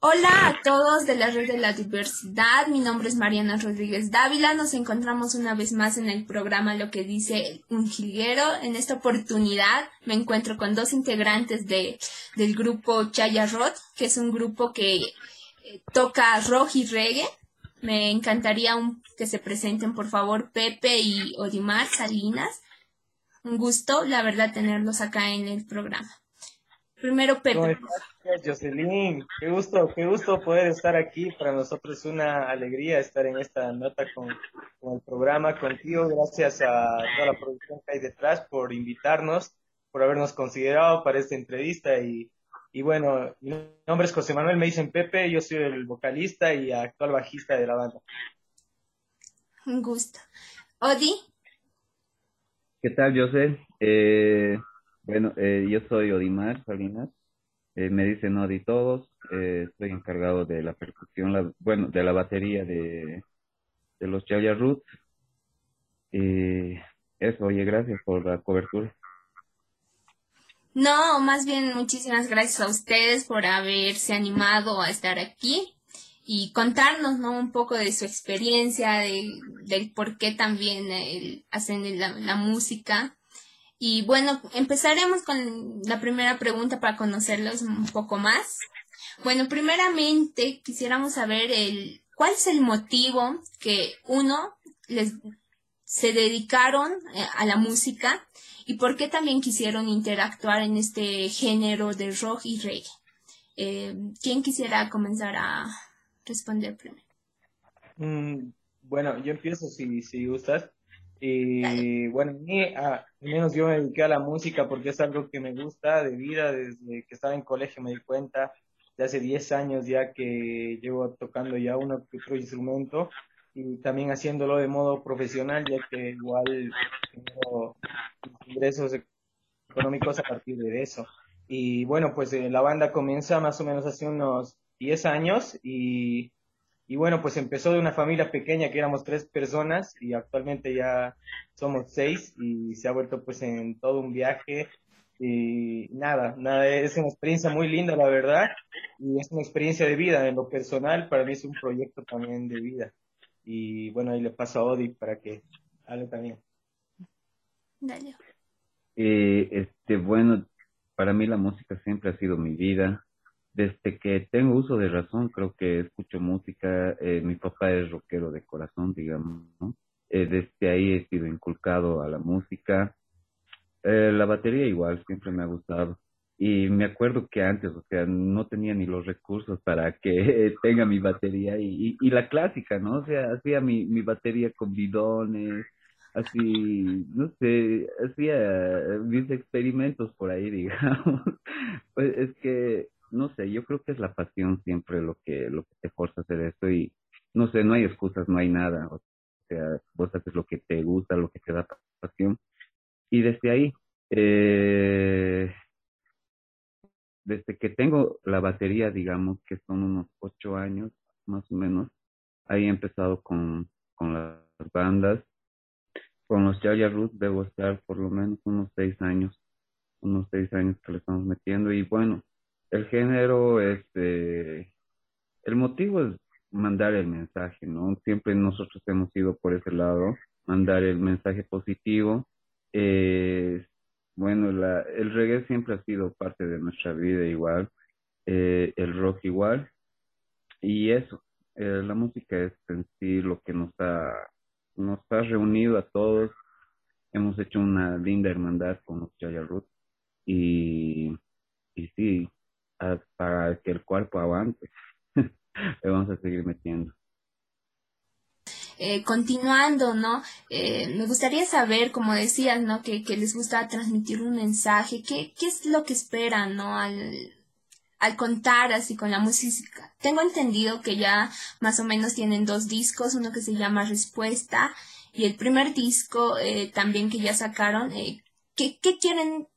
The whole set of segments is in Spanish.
Hola a todos de la Red de la Diversidad. Mi nombre es Mariana Rodríguez Dávila. Nos encontramos una vez más en el programa Lo que dice un jilguero. En esta oportunidad me encuentro con dos integrantes de, del grupo Chaya Rod, que es un grupo que eh, toca rock y reggae. Me encantaría que se presenten, por favor, Pepe y Odimar Salinas. Un gusto, la verdad, tenerlos acá en el programa. Primero, Pepe. Jocelyn, qué gusto, qué gusto poder estar aquí. Para nosotros es una alegría estar en esta nota con, el programa contigo. Gracias a toda la producción que hay detrás por invitarnos, por habernos considerado para esta entrevista. Y, y bueno, mi nombre es José Manuel, me dicen Pepe, yo soy el vocalista y actual bajista de la banda. Un gusto. Odi. ¿Qué tal, José? Eh, bueno, eh, yo soy Odimar Salinas. Eh, me dicen Odi todos. Eh, estoy encargado de la percusión, bueno, de la batería de, los Chaya Roots. Eso, oye, gracias por la cobertura. No, más bien muchísimas gracias a ustedes por haberse animado a estar aquí y contarnos ¿no? un poco de su experiencia, de, del por qué también hacen la música y bueno, empezaremos con la primera pregunta para conocerlos un poco más. Bueno, primeramente quisiéramos saber el, cuál es el motivo que uno les se dedicaron eh, a la música y por qué también quisieron interactuar en este género de rock y reggae. Eh, ¿Quién quisiera comenzar a responder primero? Mm, bueno, yo empiezo si, si gustas. Y bueno, a mí, al menos yo me dediqué a la música porque es algo que me gusta de vida, desde que estaba en colegio me di cuenta, de hace 10 años ya que llevo tocando ya que otro instrumento y también haciéndolo de modo profesional, ya que igual tengo ingresos económicos a partir de eso. Y bueno, pues eh, la banda comienza más o menos hace unos 10 años y y bueno, pues empezó de una familia pequeña que éramos tres personas y actualmente ya somos seis y se ha vuelto pues en todo un viaje y nada, nada, es una experiencia muy linda la verdad y es una experiencia de vida en lo personal, para mí es un proyecto también de vida y bueno, ahí le paso a Odi para que hable también. Dale. Eh, este, bueno, para mí la música siempre ha sido mi vida, desde que tengo uso de razón, creo que escucho música. Eh, mi papá es rockero de corazón, digamos, ¿no? Eh, desde ahí he sido inculcado a la música. Eh, la batería igual, siempre me ha gustado. Y me acuerdo que antes, o sea, no tenía ni los recursos para que tenga mi batería y, y, la clásica, ¿no? O sea, hacía mi, mi batería con bidones, así, no sé, hacía mis experimentos por ahí, digamos. Pues es que no sé, yo creo que es la pasión siempre lo que, lo que te fuerza a hacer esto y no sé, no hay excusas, no hay nada. O sea, vos haces lo que te gusta, lo que te da pasión. Y desde ahí, eh, desde que tengo la batería, digamos que son unos ocho años más o menos, ahí he empezado con, con las bandas. Con los Jaya Roots debo estar por lo menos unos seis años, unos seis años que le estamos metiendo y bueno, el género, este, el motivo es mandar el mensaje, ¿no? Siempre nosotros hemos ido por ese lado, mandar el mensaje positivo. Eh, bueno, la, el reggae siempre ha sido parte de nuestra vida igual, eh, el rock igual, y eso, eh, la música es en sí lo que nos ha, nos ha reunido a todos. Hemos hecho una linda hermandad con los Roots y, y sí, para que el cuerpo avance. Le vamos a seguir metiendo. Eh, continuando, ¿no? Eh, me gustaría saber, como decías, ¿no? Que, que, les gusta transmitir un mensaje. ¿Qué, ¿Qué es lo que esperan, ¿no? Al, al contar así con la música. Tengo entendido que ya más o menos tienen dos discos, uno que se llama Respuesta y el primer disco eh, también que ya sacaron. ¿qué, ¿Qué quieren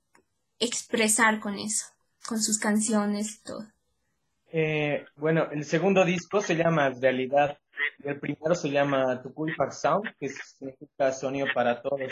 expresar con eso? Con sus canciones y todo. Eh, bueno, el segundo disco se llama Realidad. El primero se llama Tukul Sound, que significa sonido para todos.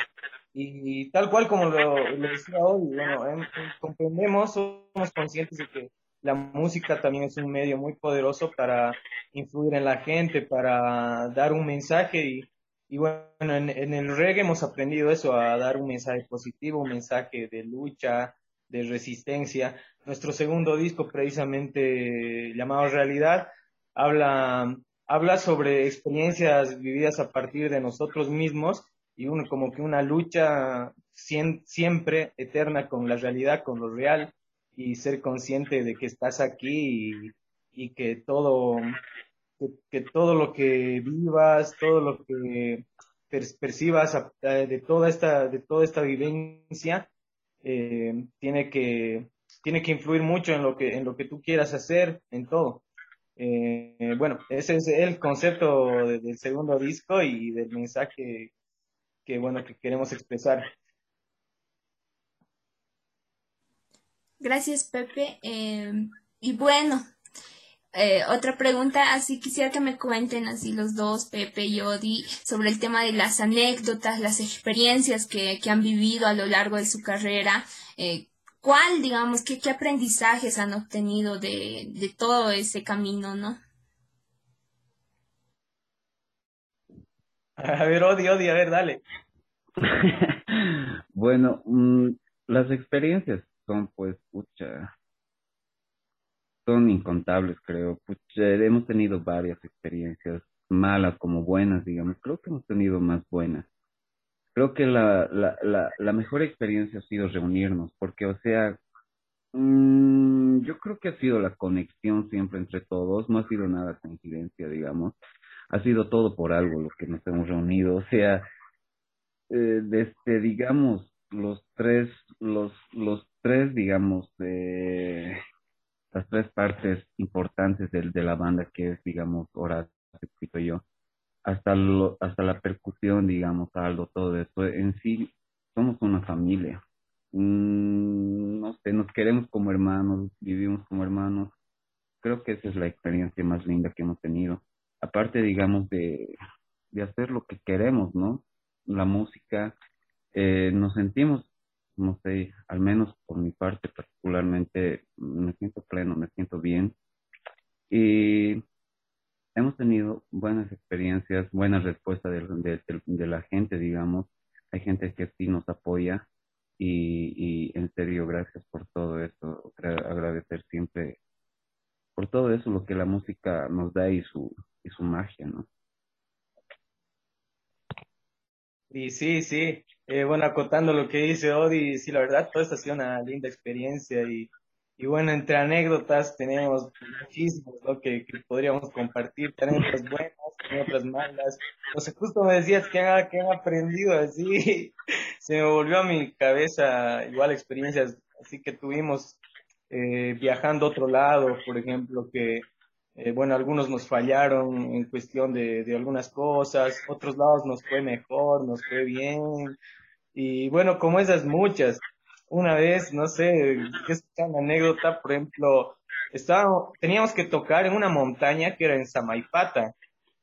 Y, tal cual como lo, decía hoy, bueno, em, em, comprendemos, somos conscientes de que la música también es un medio muy poderoso para influir en la gente, para dar un mensaje y, y bueno, en, en, el reggae hemos aprendido eso, a dar un mensaje positivo, un mensaje de lucha, de resistencia. Nuestro segundo disco, precisamente llamado Realidad, habla, habla sobre experiencias vividas a partir de nosotros mismos y uno, como que una lucha siempre eterna con la realidad, con lo real y ser consciente de que estás aquí y, que todo que, todo lo que vivas, todo lo que percibas de toda esta de toda esta vivencia eh, tiene que tiene que influir mucho en lo que en lo que tú quieras hacer en todo eh, bueno ese es el concepto del segundo disco y del mensaje que bueno que queremos expresar Gracias, Pepe. Em, y bueno, eh, otra pregunta, así quisiera que me cuenten así los dos, Pepe y Odi, sobre el tema de las anécdotas, las experiencias que, han vivido a lo largo de su carrera. Eh, ¿Cuál, digamos, qué, qué aprendizajes han obtenido de, de todo ese camino, no? A ver, Odi, Odi, a ver, dale. bueno, mm, las experiencias son pues, pucha, son incontables, creo. Pucha, hemos tenido varias experiencias, malas como buenas, digamos. Creo que hemos tenido más buenas. Creo que la, la, la, la mejor experiencia ha sido reunirnos, porque, o sea, mmm, yo creo que ha sido la conexión siempre entre todos, no ha sido nada coincidencia, digamos. Ha sido todo por algo lo que nos hemos reunido, o sea, eh, desde, digamos, los tres, los, los tres, digamos, de las tres partes importantes de, de la banda, que es, digamos, Horacio, y yo, hasta, lo, hasta la percusión, digamos, algo, todo eso. En sí, somos una familia. Mm, no sé, nos queremos como hermanos, vivimos como hermanos. Creo que esa es la experiencia más linda que hemos tenido. Aparte, digamos, de, de hacer lo que queremos, ¿no? La música, eh, nos sentimos no sé, al menos por mi parte particularmente, me siento pleno, me siento bien. Y hemos tenido buenas experiencias, buenas respuestas de, de, la gente, digamos. Hay gente que sí nos apoya y, en serio, gracias por todo eso. Agradecer siempre por todo eso, lo que la música nos da y su, y su magia, ¿no? Y sí, sí, eh, bueno, acotando lo que dice Odi, sí, la verdad, toda esta ha sido una linda experiencia y, y bueno, entre anécdotas tenemos muchísimos ¿no? que, que, podríamos compartir, anécdotas buenas, otras malas. No sé, justo me decías que han, que han aprendido así, se me volvió a mi cabeza igual experiencias así que tuvimos eh, viajando a otro lado, por ejemplo, que eh, bueno, algunos nos fallaron en cuestión de, de, algunas cosas, otros lados nos fue mejor, nos fue bien. Y bueno, como esas muchas. Una vez, no sé, es una anécdota, por ejemplo, teníamos que tocar en una montaña que era en Samaipata.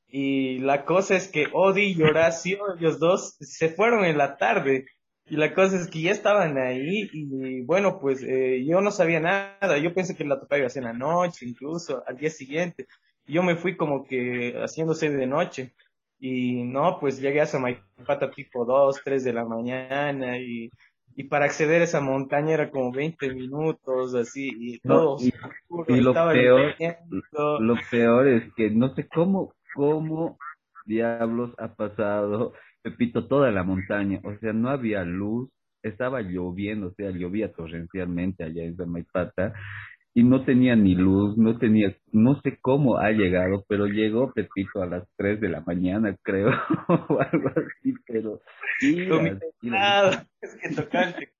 Y la cosa es que Odi y Horacio, ellos dos, se fueron en la tarde. Y la cosa es que ya estaban ahí y bueno, pues eh, yo no sabía nada. Yo pensé que la tocaba iba a ser en la noche, incluso al día siguiente. Yo me fui como que haciéndose de noche. Y no, pues llegué a Samaipata tipo 2, 3 de la mañana y, y para acceder a esa montaña era como 20 minutos, así, y todo y, y lo peor, lo peor es que no sé cómo, cómo diablos ha pasado Pepito, toda la montaña, o sea, no había luz, estaba lloviendo, o sea, llovía torrencialmente allá en Zamaipata y no tenía ni luz, no tenía, no sé cómo ha llegado, pero llegó Pepito a las 3 de la mañana, creo, o algo así, pero... es que tocaste.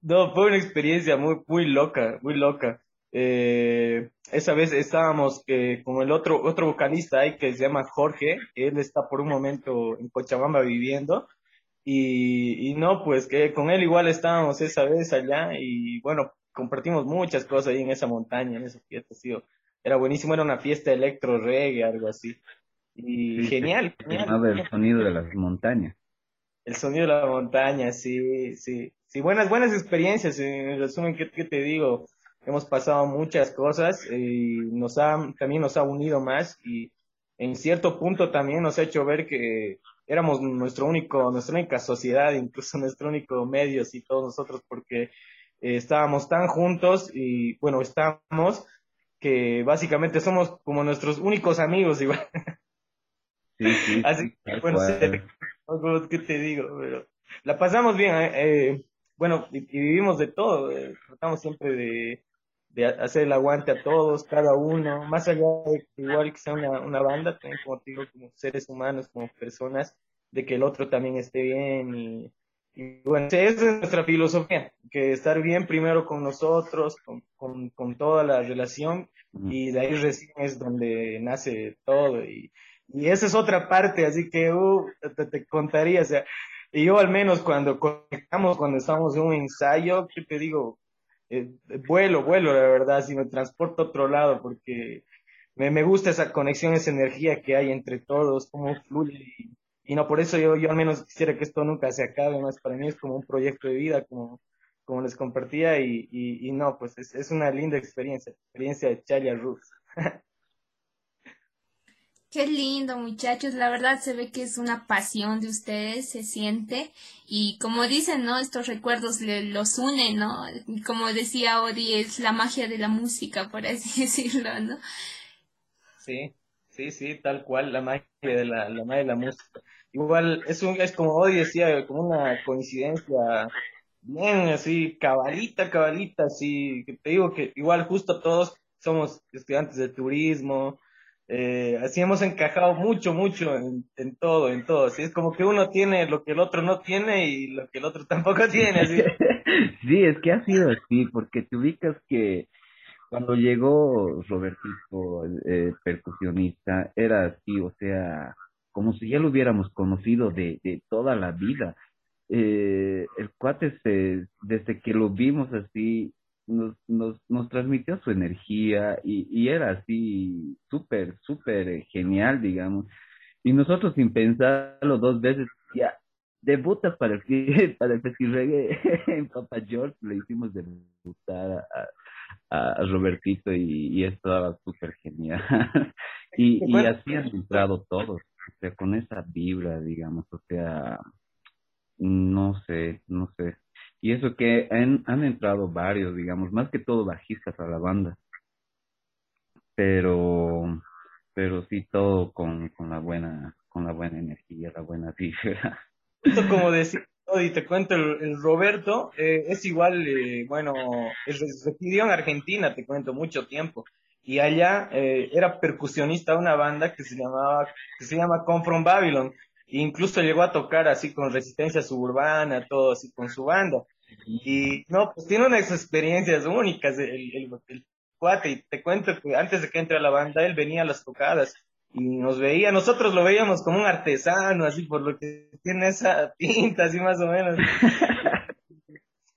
No, fue una experiencia muy, muy loca, muy loca. Eh, esa vez estábamos eh, con el otro, otro vocalista ahí que se llama Jorge, él está por un momento en Cochabamba viviendo, y, y no, pues que con él igual estábamos esa vez allá, y bueno, compartimos muchas cosas ahí en esa montaña, en esa fiesta, era buenísimo, era una fiesta electro reggae, algo así, y genial, genial. el sonido de las montañas. El sonido de la montaña, sí, sí, sí, buenas, buenas experiencias. En resumen, ¿qué, qué te digo? Hemos pasado muchas cosas y nos ha, también nos ha unido más y en cierto punto también nos ha hecho ver que éramos nuestro único, nuestra única sociedad, incluso nuestro único medios y todos nosotros, porque eh, estábamos tan juntos y bueno, estamos que básicamente somos como nuestros únicos amigos igual. Sí, sí. Así que, bueno, ¿qué te digo? Pero la pasamos bien, ¿eh? eh bueno, y, vivimos de todo, eh, tratamos siempre de, de, hacer el aguante a todos, cada uno, más allá de igual que sea una, una banda, también como te digo, como seres humanos, como personas, de que el otro también esté bien y, y bueno, esa es nuestra filosofía, que estar bien primero con nosotros, con, con, con toda la relación y de ahí recién es donde nace todo y, y esa es otra parte, así que uh, te, te, contaría, o sea, y yo al menos cuando conectamos, cuando estamos en un ensayo, ¿qué te digo? Eh, vuelo, vuelo, la verdad, si me transporto a otro lado, porque me, me gusta esa conexión, esa energía que hay entre todos, cómo fluye. Y, y, no, por eso yo, yo al menos quisiera que esto nunca se acabe, más para mí es como un proyecto de vida, como, como les compartía, y, y, no, pues es, es, una linda experiencia, experiencia de Chalia Ruth. Qué lindo, muchachos. La verdad se ve que es una pasión de ustedes, se siente. Y como dicen, ¿no? Estos recuerdos le, los unen, ¿no? Como decía Odi, es la magia de la música, por así decirlo, ¿no? Sí, sí, sí, tal cual, la magia de la, la magia de la música. Igual, es, un, es como Odi decía, como una coincidencia bien así, cabalita, cabalita, así, te digo que igual justo todos somos estudiantes de turismo, eh, así hemos encajado mucho, mucho en, todo, en todo. Así es como que uno tiene lo que el otro no tiene y lo que el otro tampoco tiene. Así. sí, es que ha sido así, porque te ubicas que cuando llegó Robertito, eh, percusionista, era así, o sea, como si ya lo hubiéramos conocido de, de toda la vida. Eh, el cuate, se, desde que lo vimos así, nos, nos, nos transmitió su energía y, y era así súper, súper genial, digamos. Y nosotros sin pensarlo dos veces, ya, debutas para el, para el festival en Papa George, le hicimos debutar a, a, Robertito y, y estaba súper genial. y, y así han entrado todos, o sea, con esa vibra, digamos, o sea, no sé, no sé, y eso que han, han entrado varios, digamos, más que todo bajistas a la banda. Pero, pero sí todo con, con la buena, con la buena energía, la buena vibra. Esto como decir, y te cuento, el, Roberto eh, es igual, eh, bueno, residió en Argentina, te cuento, mucho tiempo. Y allá eh, era percusionista de una banda que se llamaba, que se llama Confront Babylon. Incluso llegó a tocar así con resistencia suburbana, todo así con su banda. Y no, pues tiene unas experiencias únicas el, el, el, cuate. Y te cuento que antes de que entre a la banda, él venía a las tocadas y nos veía, nosotros lo veíamos como un artesano, así por lo que tiene esa pinta, así más o menos.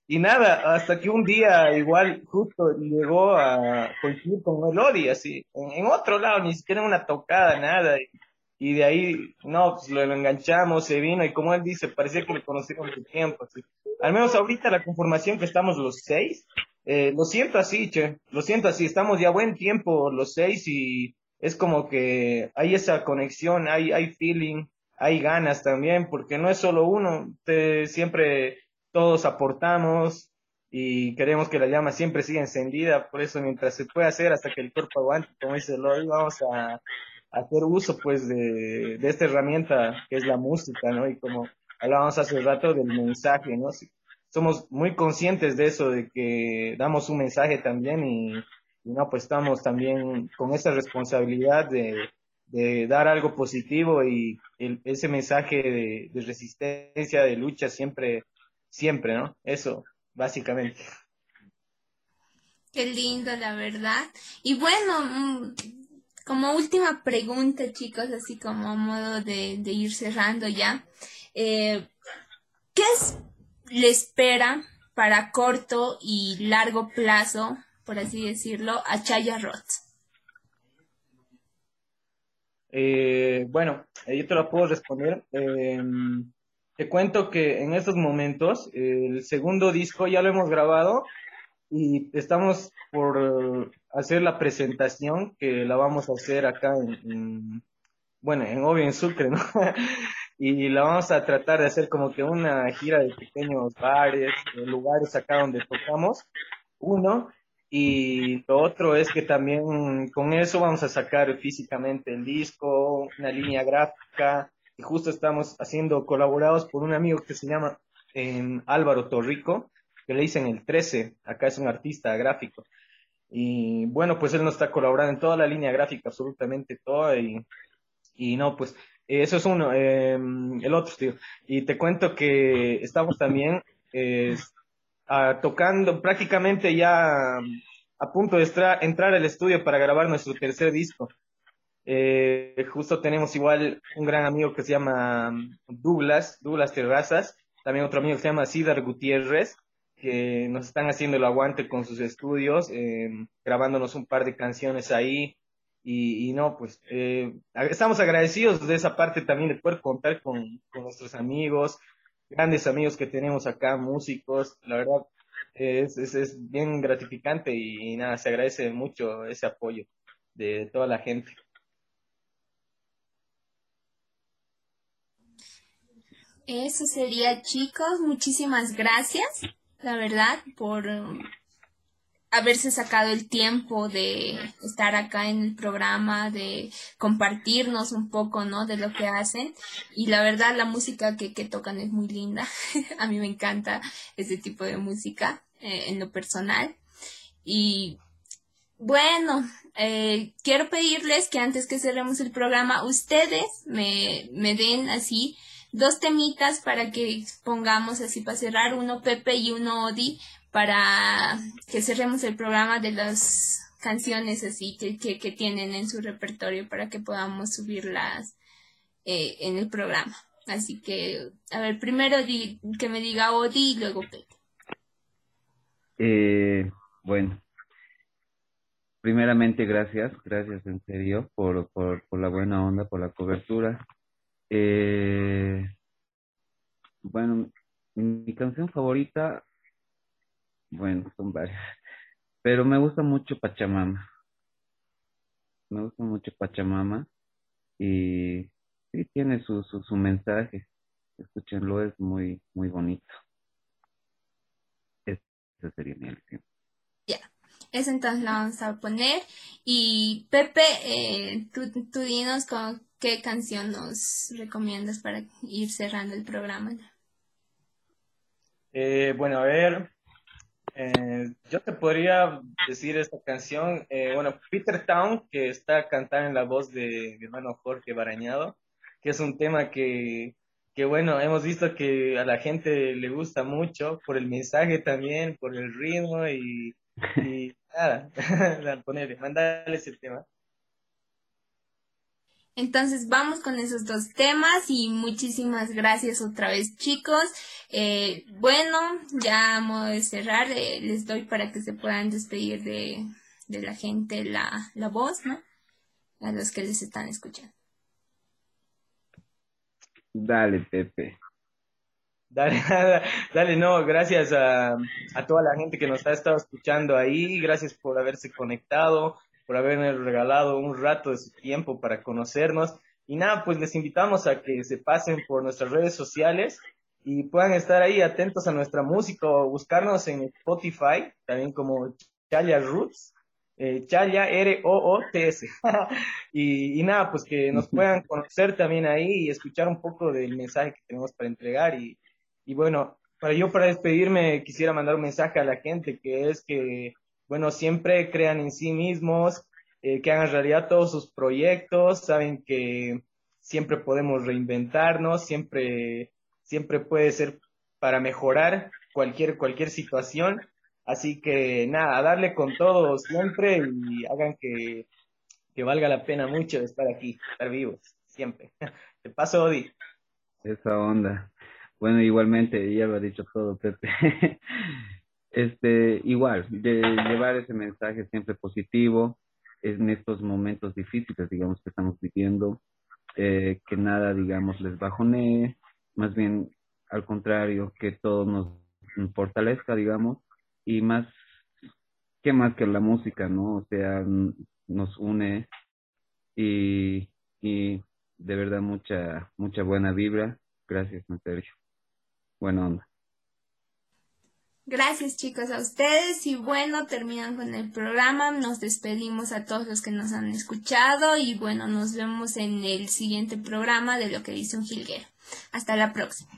y nada, hasta que un día igual justo llegó a coincidir con Melody, así, en, en, otro lado, ni siquiera una tocada, nada. Y de ahí, no, pues lo, enganchamos, se vino, y como él dice, parecía que le conocíamos de tiempo, así. Al menos ahorita la conformación que estamos los seis, eh, lo siento así, che, lo siento así, estamos ya buen tiempo los seis y es como que hay esa conexión, hay, hay feeling, hay ganas también, porque no es solo uno, te, siempre todos aportamos y queremos que la llama siempre siga encendida, por eso mientras se pueda hacer hasta que el cuerpo aguante, como dice Lori, vamos a, hacer uso pues de, de, esta herramienta que es la música, ¿no? Y como hablábamos hace rato del mensaje, ¿no? Somos muy conscientes de eso, de que damos un mensaje también y, no, pues estamos también con esa responsabilidad de, de dar algo positivo y el, ese mensaje de, de, resistencia, de lucha siempre, siempre, ¿no? Eso, básicamente. Qué lindo, la verdad. Y bueno, mm, como última pregunta, chicos, así como modo de, ir cerrando ya, eh, ¿qué es, le espera para corto y largo plazo, por así decirlo, a Chaya Roth? Eh, bueno, yo te lo puedo responder. Eh, te cuento que en estos momentos el segundo disco ya lo hemos grabado y estamos por hacer la presentación que la vamos a hacer acá en, bueno, en obvio en Sucre, ¿no? y la vamos a tratar de hacer como que una gira de pequeños bares, lugares acá donde tocamos, uno, y lo otro es que también con eso vamos a sacar físicamente el disco, una línea gráfica, y justo estamos haciendo colaborados por un amigo que se llama eh, Álvaro Torrico, que le dicen el 13, acá es un artista gráfico. Y bueno, pues él nos está colaborando en toda la línea gráfica, absolutamente toda, y, y no, pues eso es uno. Em, el otro, tío. Y te cuento que estamos también tocando prácticamente ya a punto de entrar al estudio para grabar nuestro tercer disco. Eh, justo tenemos igual un gran amigo que se llama Douglas, Douglas Terrazas, también otro amigo que se llama Cidar Gutiérrez, que nos están haciendo el aguante con sus estudios, em, grabándonos un par de canciones ahí. Y, no, pues eh, estamos agradecidos de esa parte también de poder contar con, nuestros amigos, grandes amigos que tenemos acá, músicos. La verdad, es, es, bien gratificante y, nada, se agradece mucho ese apoyo de toda la gente. Eso sería, chicos. Muchísimas gracias, la verdad, por haberse sacado el tiempo de estar acá en el programa, de compartirnos un poco, ¿no? De lo que hacen. Y la verdad, la música que, que tocan es muy linda. A mí me encanta ese tipo de música eh, en lo personal. Y bueno, eh, quiero pedirles que antes que cerremos el programa, ustedes me, me den así dos temitas para que pongamos así para cerrar, uno Pepe y uno Odi, para que cerremos el programa de las canciones así que, que, tienen en su repertorio para que podamos subirlas eh, en el programa. Así que, a ver, primero que me diga Odi y luego Pepe. Eh, bueno, primeramente gracias, gracias en serio por, por, por la buena onda, por la cobertura. Eh, bueno, mi canción favorita bueno, son varias. Pero me gusta mucho Pachamama. Me gusta mucho Pachamama. Y sí, tiene su, su, mensaje. Escúchenlo, es muy, muy bonito. Esa sería mi elección. Ya, eso entonces la vamos a poner. Y Pepe, eh, tú, tú dinos con qué canción nos recomiendas para ir cerrando el programa. Eh, bueno, a ver, eh, yo te podría decir esta canción, eh, bueno, Peter Town, que está cantada en la voz de mi hermano Jorge Barañado, que es un tema que, que, bueno, hemos visto que a la gente le gusta mucho por el mensaje también, por el ritmo y, y nada, ponerle, mandarle ese tema. Entonces vamos con esos dos temas y muchísimas gracias otra vez chicos. Eh, bueno, ya vamos a cerrar, eh, les doy para que se puedan despedir de, la gente la, la voz, ¿no? A los que les están escuchando. Dale, Pepe. Dale, dale, no, gracias a, a, toda la gente que nos ha estado escuchando ahí, gracias por haberse conectado, por haberme regalado un rato de su tiempo para conocernos. Y nada, pues les invitamos a que se pasen por nuestras redes sociales y puedan estar ahí atentos a nuestra música o buscarnos en Spotify, también como Chaya Roots, eh, Chaya R-O-O-T-S. y, y, nada, pues que nos puedan conocer también ahí y escuchar un poco del mensaje que tenemos para entregar. Y, y bueno, para yo para despedirme quisiera mandar un mensaje a la gente que es que bueno, siempre crean en sí mismos, eh, que hagan realidad todos sus proyectos, saben que siempre podemos reinventarnos, siempre, siempre puede ser para mejorar cualquier, cualquier situación. Así que nada, darle con todo siempre y hagan que, que valga la pena mucho estar aquí, estar vivos, siempre. Te paso, Odi. Esa onda. Bueno, igualmente, ya lo ha dicho todo, Pepe. este, igual, de llevar ese mensaje siempre positivo en estos momentos difíciles, digamos, que estamos viviendo, eh, que nada, digamos, les bajonee, más bien al contrario, que todo nos fortalezca, digamos, y más, que más que la música, ¿no? O sea, nos une y, y de verdad mucha, mucha buena vibra. Gracias, en. Buena onda. Gracias chicos a ustedes y bueno, terminan con el programa. Nos despedimos a todos los que nos han escuchado y bueno, nos vemos en el siguiente programa de lo que dice un jilguero. Hasta la próxima.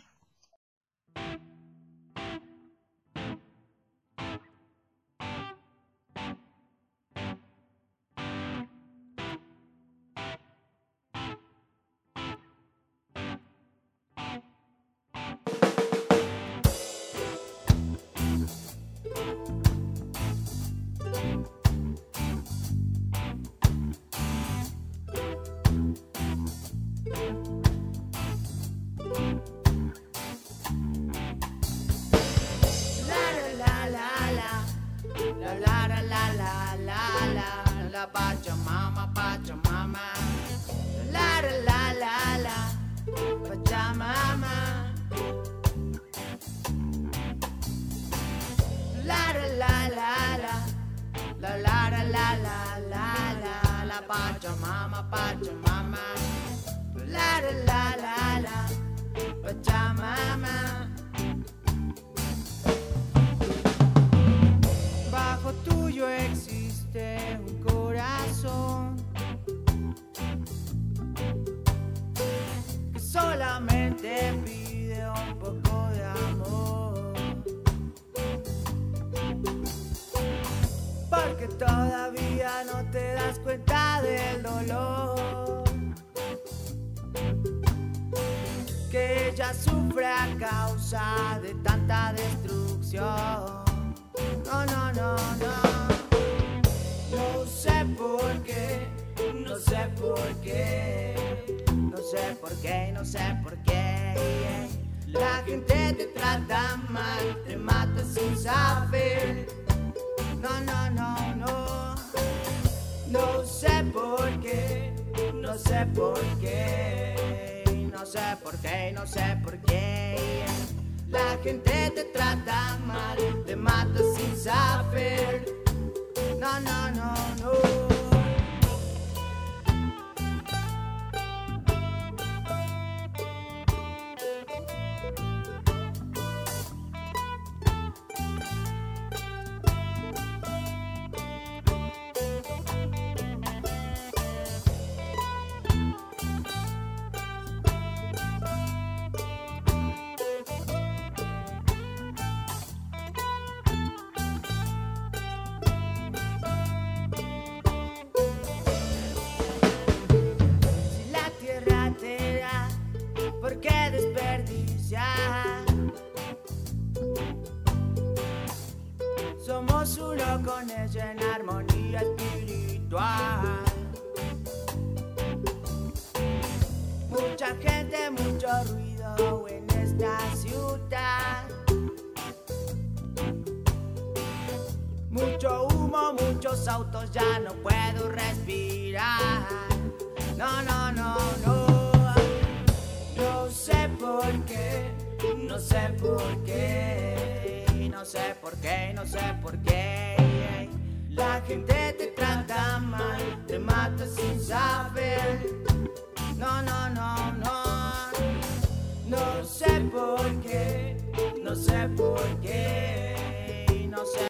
solamente pide un poco de amor. Porque todavía no te das cuenta del dolor. Que ella sufre a causa de tanta destrucción. No, no, no, no. No sé por qué, no sé por qué no sé por qué, no sé por qué. La gente te trata mal, te mata sin saber. No, no, no, no. No sé por qué, no sé por qué. No sé por qué, no sé por qué. La gente te trata mal, te mata sin saber. No, no, no, no. Somos uno con ella en armonía espiritual. Mucha gente, mucho ruido en esta ciudad. Mucho humo, muchos autos, ya no puedo respirar. No, no, no, no. No sé por qué, no sé por qué no sé por qué, no sé por qué. La gente te trata mal, te mata sin saber. No, no, no, no. No sé por qué, no sé por qué, no sé.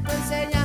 cosas say enseñan.